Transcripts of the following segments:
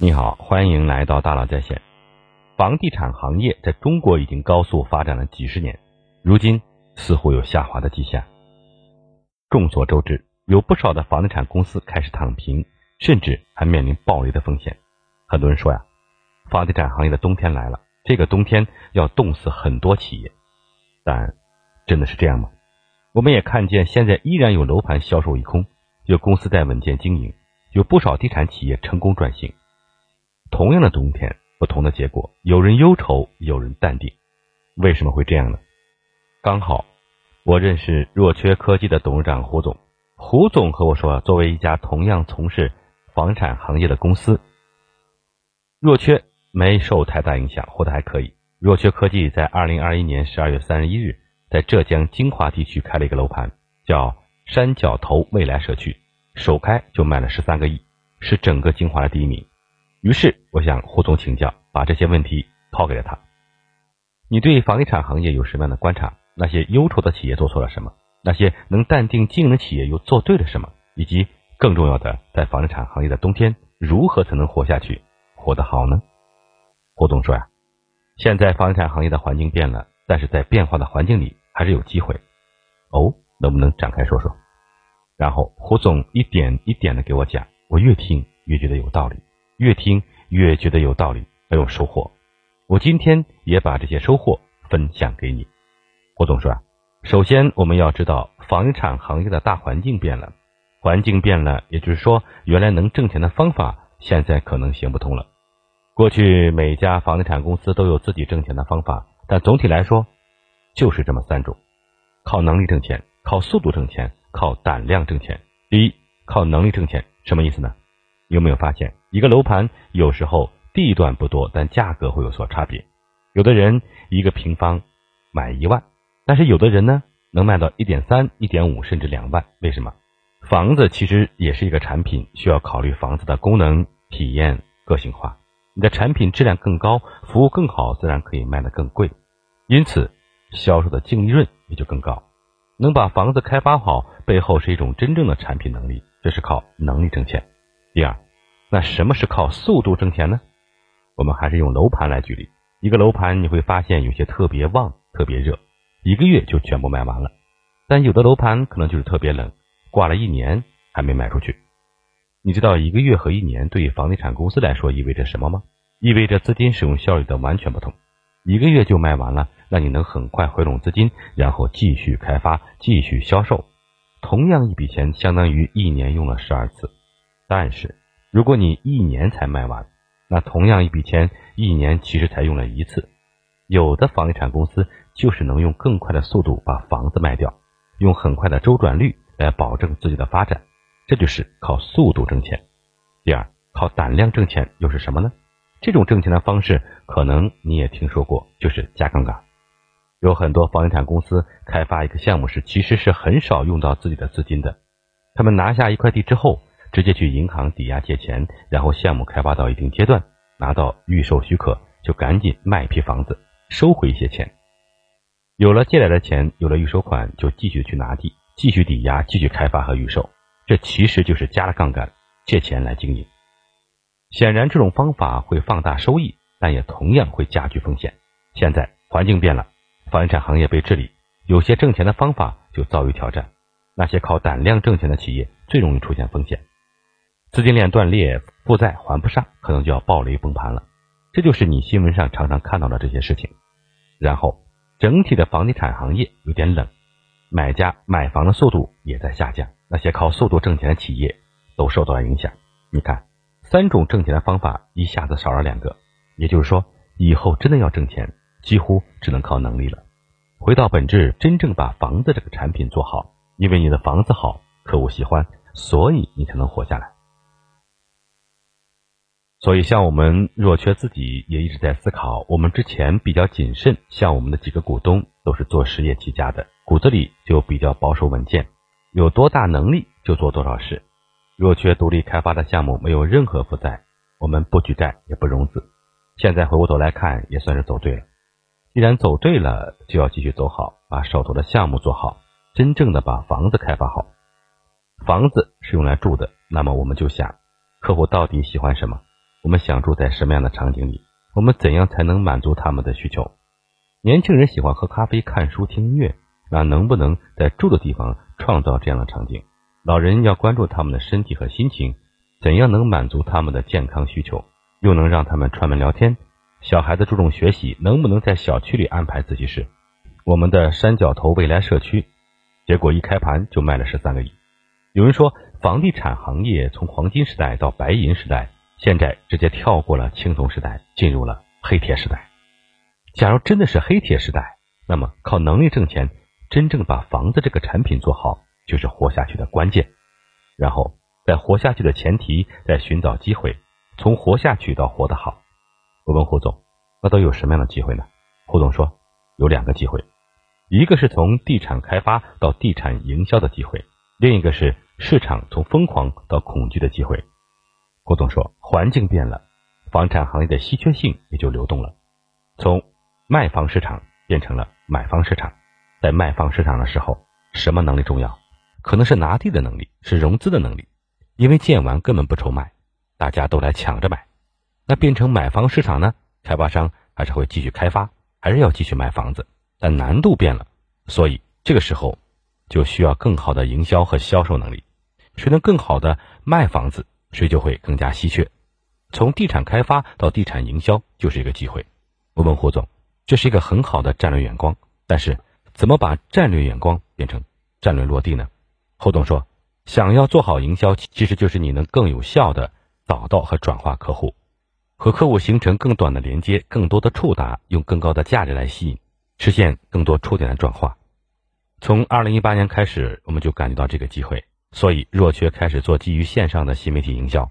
你好，欢迎来到大佬在线。房地产行业在中国已经高速发展了几十年，如今似乎有下滑的迹象。众所周知，有不少的房地产公司开始躺平，甚至还面临暴雷的风险。很多人说呀，房地产行业的冬天来了，这个冬天要冻死很多企业。但真的是这样吗？我们也看见，现在依然有楼盘销售一空，有公司在稳健经营，有不少地产企业成功转型。同样的冬天，不同的结果，有人忧愁，有人淡定。为什么会这样呢？刚好，我认识若缺科技的董事长胡总。胡总和我说，作为一家同样从事房产行业的公司，若缺没受太大影响，活得还可以。若缺科技在二零二一年十二月三十一日，在浙江金华地区开了一个楼盘，叫山脚头未来社区，首开就卖了十三个亿，是整个金华的第一名。于是我向胡总请教，把这些问题抛给了他。你对房地产行业有什么样的观察？那些忧愁的企业做错了什么？那些能淡定经营的企业又做对了什么？以及更重要的，在房地产行业的冬天，如何才能活下去，活得好呢？胡总说呀，现在房地产行业的环境变了，但是在变化的环境里还是有机会。哦，能不能展开说说？然后胡总一点一点的给我讲，我越听越觉得有道理。越听越觉得有道理，很有收获。我今天也把这些收获分享给你。胡总说啊，首先我们要知道，房地产行业的大环境变了，环境变了，也就是说，原来能挣钱的方法现在可能行不通了。过去每家房地产公司都有自己挣钱的方法，但总体来说就是这么三种：靠能力挣钱，靠速度挣钱，靠胆量挣钱。第一，靠能力挣钱，什么意思呢？有没有发现，一个楼盘有时候地段不多，但价格会有所差别。有的人一个平方买一万，但是有的人呢能卖到一点三、一点五甚至两万。为什么？房子其实也是一个产品，需要考虑房子的功能、体验、个性化。你的产品质量更高，服务更好，自然可以卖得更贵，因此销售的净利润也就更高。能把房子开发好，背后是一种真正的产品能力，这是靠能力挣钱。第二，那什么是靠速度挣钱呢？我们还是用楼盘来举例。一个楼盘你会发现有些特别旺、特别热，一个月就全部卖完了；但有的楼盘可能就是特别冷，挂了一年还没卖出去。你知道一个月和一年对于房地产公司来说意味着什么吗？意味着资金使用效率的完全不同。一个月就卖完了，那你能很快回笼资金，然后继续开发、继续销售。同样一笔钱，相当于一年用了十二次。但是，如果你一年才卖完，那同样一笔钱，一年其实才用了一次。有的房地产公司就是能用更快的速度把房子卖掉，用很快的周转率来保证自己的发展，这就是靠速度挣钱。第二，靠胆量挣钱又是什么呢？这种挣钱的方式，可能你也听说过，就是加杠杆。有很多房地产公司开发一个项目时，其实是很少用到自己的资金的。他们拿下一块地之后，直接去银行抵押借钱，然后项目开发到一定阶段，拿到预售许可，就赶紧卖一批房子，收回一些钱。有了借来的钱，有了预收款，就继续去拿地，继续抵押，继续开发和预售。这其实就是加了杠杆，借钱来经营。显然，这种方法会放大收益，但也同样会加剧风险。现在环境变了，房地产行业被治理，有些挣钱的方法就遭遇挑战。那些靠胆量挣钱的企业最容易出现风险。资金链断裂，负债还不上，可能就要暴雷崩盘了。这就是你新闻上常常看到的这些事情。然后，整体的房地产行业有点冷，买家买房的速度也在下降。那些靠速度挣钱的企业都受到了影响。你看，三种挣钱的方法一下子少了两个，也就是说，以后真的要挣钱，几乎只能靠能力了。回到本质，真正把房子这个产品做好，因为你的房子好，客户喜欢，所以你才能活下来。所以，像我们若缺自己也一直在思考。我们之前比较谨慎，像我们的几个股东都是做实业起家的，骨子里就比较保守稳健，有多大能力就做多少事。若缺独立开发的项目没有任何负债，我们不举债也不融资。现在回过头来看，也算是走对了。既然走对了，就要继续走好，把手头的项目做好，真正的把房子开发好。房子是用来住的，那么我们就想，客户到底喜欢什么？我们想住在什么样的场景里？我们怎样才能满足他们的需求？年轻人喜欢喝咖啡、看书、听音乐，那能不能在住的地方创造这样的场景？老人要关注他们的身体和心情，怎样能满足他们的健康需求，又能让他们串门聊天？小孩子注重学习，能不能在小区里安排自习室？我们的山脚头未来社区，结果一开盘就卖了十三个亿。有人说，房地产行业从黄金时代到白银时代，现在直接跳过了青铜时代，进入了黑铁时代。假如真的是黑铁时代，那么靠能力挣钱，真正把房子这个产品做好，就是活下去的关键。然后在活下去的前提，在寻找机会，从活下去到活得好。我问胡总，那都有什么样的机会呢？胡总说，有两个机会，一个是从地产开发到地产营销的机会，另一个是。市场从疯狂到恐惧的机会，郭总说：“环境变了，房产行业的稀缺性也就流动了，从卖方市场变成了买方市场。在卖方市场的时候，什么能力重要？可能是拿地的能力，是融资的能力。因为建完根本不愁卖，大家都来抢着买。那变成买方市场呢？开发商还是会继续开发，还是要继续卖房子，但难度变了，所以这个时候就需要更好的营销和销售能力。”谁能更好的卖房子，谁就会更加稀缺。从地产开发到地产营销就是一个机会。我问胡总，这是一个很好的战略眼光，但是怎么把战略眼光变成战略落地呢？胡总说，想要做好营销，其实就是你能更有效的找到和转化客户，和客户形成更短的连接，更多的触达，用更高的价值来吸引，实现更多触点的转化。从二零一八年开始，我们就感觉到这个机会。所以，若缺开始做基于线上的新媒体营销，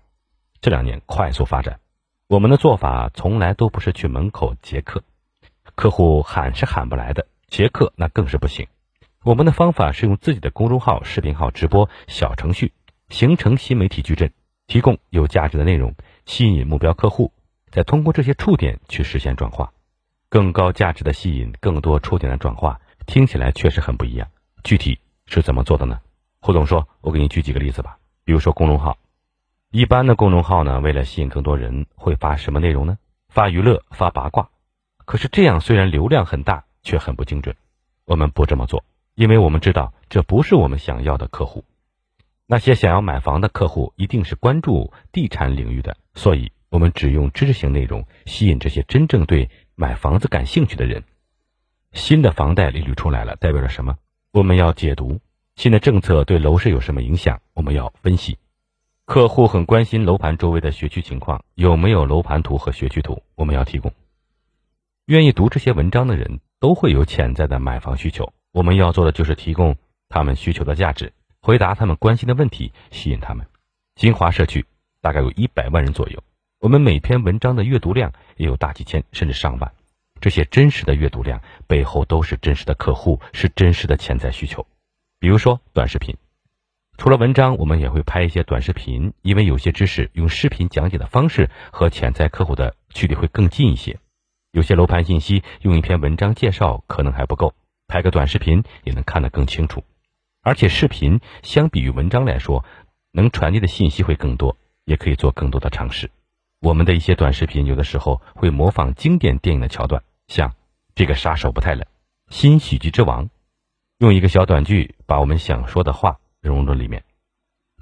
这两年快速发展。我们的做法从来都不是去门口接客，客户喊是喊不来的，接客那更是不行。我们的方法是用自己的公众号、视频号、直播、小程序形成新媒体矩阵，提供有价值的内容，吸引目标客户，再通过这些触点去实现转化，更高价值的吸引，更多触点的转化，听起来确实很不一样。具体是怎么做的呢？胡总说：“我给你举几个例子吧。比如说公众号，一般的公众号呢，为了吸引更多人，会发什么内容呢？发娱乐、发八卦。可是这样虽然流量很大，却很不精准。我们不这么做，因为我们知道这不是我们想要的客户。那些想要买房的客户一定是关注地产领域的，所以我们只用知识型内容吸引这些真正对买房子感兴趣的人。新的房贷利率出来了，代表着什么？我们要解读。”新的政策对楼市有什么影响？我们要分析。客户很关心楼盘周围的学区情况，有没有楼盘图和学区图？我们要提供。愿意读这些文章的人都会有潜在的买房需求，我们要做的就是提供他们需求的价值，回答他们关心的问题，吸引他们。金华社区大概有一百万人左右，我们每篇文章的阅读量也有大几千甚至上万。这些真实的阅读量背后都是真实的客户，是真实的潜在需求。比如说短视频，除了文章，我们也会拍一些短视频，因为有些知识用视频讲解的方式和潜在客户的距离会更近一些。有些楼盘信息用一篇文章介绍可能还不够，拍个短视频也能看得更清楚。而且视频相比于文章来说，能传递的信息会更多，也可以做更多的尝试。我们的一些短视频有的时候会模仿经典电影的桥段，像这个杀手不太冷，新喜剧之王。用一个小短句把我们想说的话融入里面，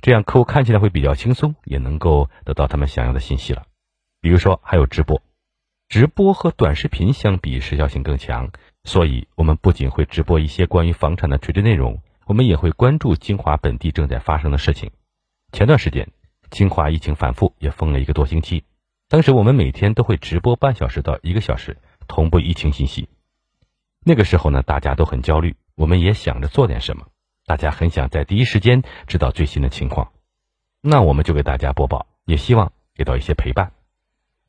这样客户看起来会比较轻松，也能够得到他们想要的信息了。比如说还有直播，直播和短视频相比时效性更强，所以我们不仅会直播一些关于房产的垂直内容，我们也会关注金华本地正在发生的事情。前段时间，金华疫情反复，也封了一个多星期，当时我们每天都会直播半小时到一个小时，同步疫情信息。那个时候呢，大家都很焦虑。我们也想着做点什么，大家很想在第一时间知道最新的情况，那我们就给大家播报，也希望给到一些陪伴。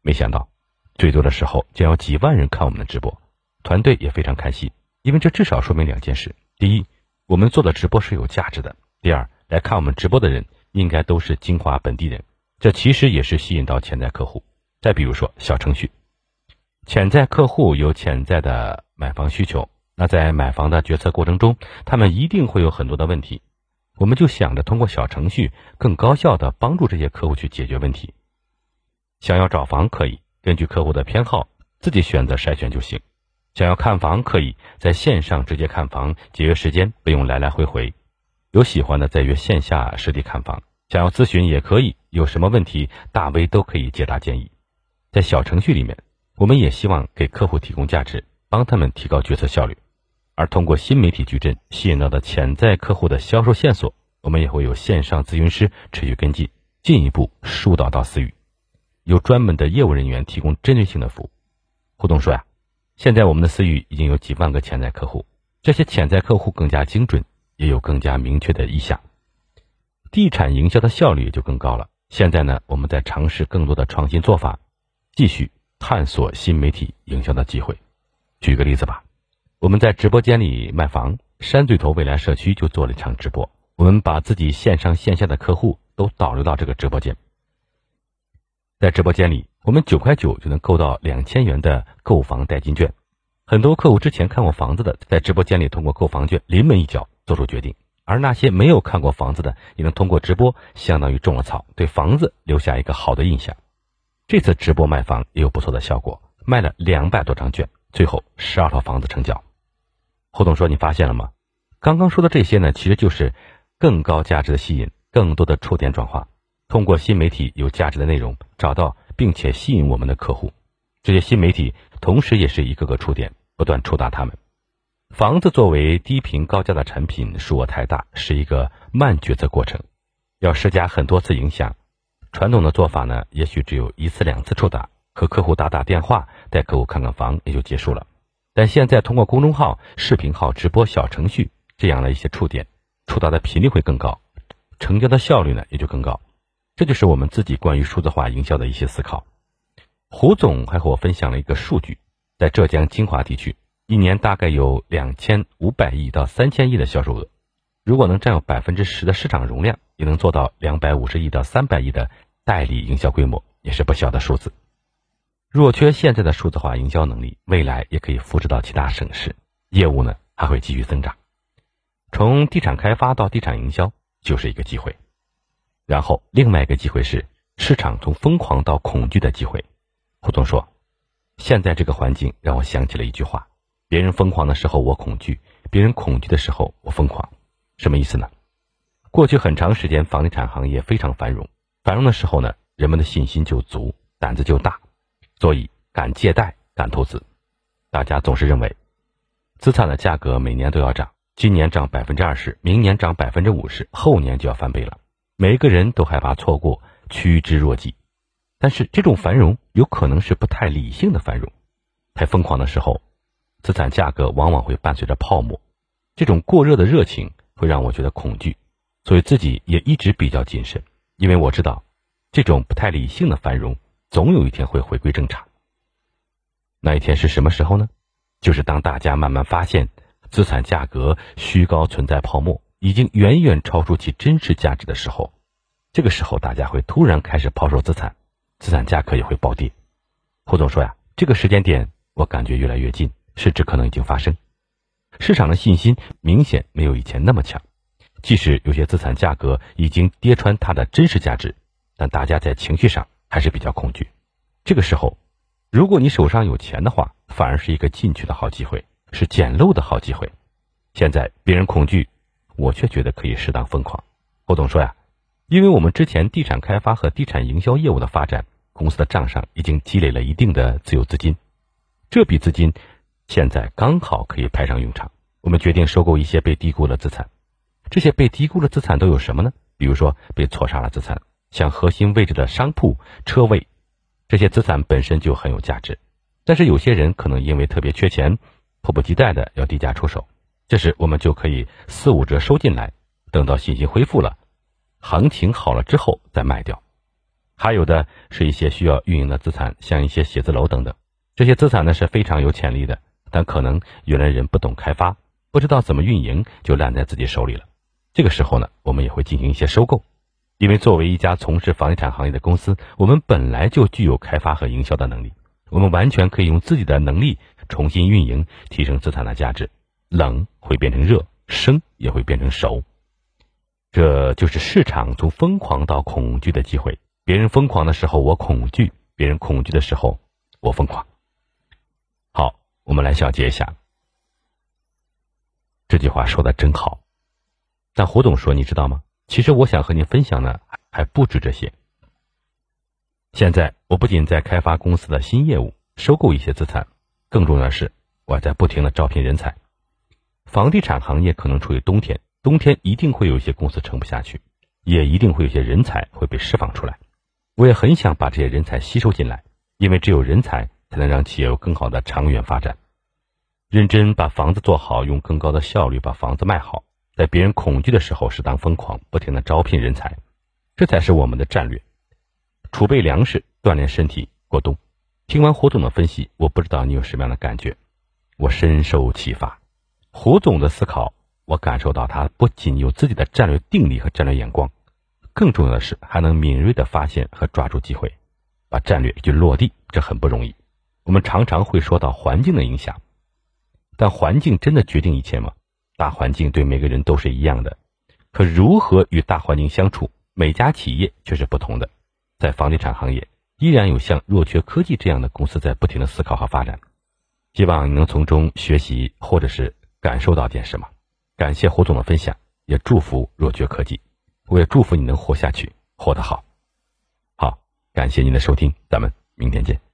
没想到，最多的时候将有几万人看我们的直播，团队也非常开心，因为这至少说明两件事：第一，我们做的直播是有价值的；第二，来看我们直播的人应该都是金华本地人，这其实也是吸引到潜在客户。再比如说小程序，潜在客户有潜在的买房需求。那在买房的决策过程中，他们一定会有很多的问题，我们就想着通过小程序更高效的帮助这些客户去解决问题。想要找房可以根据客户的偏好自己选择筛选就行。想要看房可以在线上直接看房，节约时间，不用来来回回。有喜欢的再约线下实地看房。想要咨询也可以，有什么问题大 V 都可以解答建议。在小程序里面，我们也希望给客户提供价值，帮他们提高决策效率。而通过新媒体矩阵吸引到的潜在客户的销售线索，我们也会有线上咨询师持续跟进，进一步疏导到私域，有专门的业务人员提供针对性的服务。互动说呀，现在我们的私域已经有几万个潜在客户，这些潜在客户更加精准，也有更加明确的意向，地产营销的效率也就更高了。现在呢，我们在尝试更多的创新做法，继续探索新媒体营销的机会。举个例子吧。我们在直播间里卖房，山对头未来社区就做了一场直播。我们把自己线上线下的客户都导入到这个直播间，在直播间里，我们九块九就能购到两千元的购房代金券。很多客户之前看过房子的，在直播间里通过购房券临门一脚做出决定；而那些没有看过房子的，也能通过直播相当于种了草，对房子留下一个好的印象。这次直播卖房也有不错的效果，卖了两百多张券，最后十二套房子成交。胡总说：“你发现了吗？刚刚说的这些呢，其实就是更高价值的吸引，更多的触点转化，通过新媒体有价值的内容找到并且吸引我们的客户。这些新媒体同时也是一个个触点，不断触达他们。房子作为低频高价的产品，数额太大，是一个慢决策过程，要施加很多次影响。传统的做法呢，也许只有一次两次触达，和客户打打电话，带客户看看房也就结束了。”但现在通过公众号、视频号、直播、小程序这样的一些触点，触达的频率会更高，成交的效率呢也就更高。这就是我们自己关于数字化营销的一些思考。胡总还和我分享了一个数据，在浙江金华地区，一年大概有两千五百亿到三千亿的销售额，如果能占有百分之十的市场容量，也能做到两百五十亿到三百亿的代理营销规模，也是不小的数字。若缺现在的数字化营销能力，未来也可以复制到其他省市，业务呢还会继续增长。从地产开发到地产营销就是一个机会，然后另外一个机会是市场从疯狂到恐惧的机会。胡总说，现在这个环境让我想起了一句话：别人疯狂的时候我恐惧，别人恐惧的时候我疯狂。什么意思呢？过去很长时间房地产行业非常繁荣，繁荣的时候呢，人们的信心就足，胆子就大。所以敢借贷、敢投资，大家总是认为资产的价格每年都要涨，今年涨百分之二十，明年涨百分之五十，后年就要翻倍了。每一个人都害怕错过，趋之若鹜。但是这种繁荣有可能是不太理性的繁荣，太疯狂的时候，资产价格往往会伴随着泡沫。这种过热的热情会让我觉得恐惧，所以自己也一直比较谨慎，因为我知道这种不太理性的繁荣。总有一天会回归正常。那一天是什么时候呢？就是当大家慢慢发现资产价格虚高、存在泡沫，已经远远超出其真实价值的时候。这个时候，大家会突然开始抛售资产，资产价格也会暴跌。胡总说呀，这个时间点我感觉越来越近，甚至可能已经发生。市场的信心明显没有以前那么强，即使有些资产价格已经跌穿它的真实价值，但大家在情绪上。还是比较恐惧，这个时候，如果你手上有钱的话，反而是一个进去的好机会，是捡漏的好机会。现在别人恐惧，我却觉得可以适当疯狂。胡总说呀，因为我们之前地产开发和地产营销业务的发展，公司的账上已经积累了一定的自有资金，这笔资金现在刚好可以派上用场。我们决定收购一些被低估的资产，这些被低估的资产都有什么呢？比如说被错杀了资产。像核心位置的商铺、车位，这些资产本身就很有价值，但是有些人可能因为特别缺钱，迫不及待的要低价出手，这时我们就可以四五折收进来，等到信心恢复了，行情好了之后再卖掉。还有的是一些需要运营的资产，像一些写字楼等等，这些资产呢是非常有潜力的，但可能原来人不懂开发，不知道怎么运营，就烂在自己手里了。这个时候呢，我们也会进行一些收购。因为作为一家从事房地产行业的公司，我们本来就具有开发和营销的能力，我们完全可以用自己的能力重新运营，提升资产的价值。冷会变成热，生也会变成熟。这就是市场从疯狂到恐惧的机会。别人疯狂的时候，我恐惧；别人恐惧的时候，我疯狂。好，我们来小结一下。这句话说的真好，但胡总说，你知道吗？其实我想和您分享的还不止这些。现在我不仅在开发公司的新业务，收购一些资产，更重要的是，我在不停的招聘人才。房地产行业可能处于冬天，冬天一定会有一些公司撑不下去，也一定会有些人才会被释放出来。我也很想把这些人才吸收进来，因为只有人才才能让企业有更好的长远发展。认真把房子做好，用更高的效率把房子卖好，在别人恐惧的时候适当疯狂，不停的招聘人才，这才是我们的战略。储备粮食，锻炼身体，过冬。听完胡总的分析，我不知道你有什么样的感觉，我深受启发。胡总的思考，我感受到他不仅有自己的战略定力和战略眼光，更重要的是还能敏锐的发现和抓住机会，把战略就落地，这很不容易。我们常常会说到环境的影响。但环境真的决定一切吗？大环境对每个人都是一样的，可如何与大环境相处，每家企业却是不同的。在房地产行业，依然有像若缺科技这样的公司在不停的思考和发展。希望你能从中学习，或者是感受到点什么。感谢胡总的分享，也祝福若缺科技。我也祝福你能活下去，活得好。好，感谢您的收听，咱们明天见。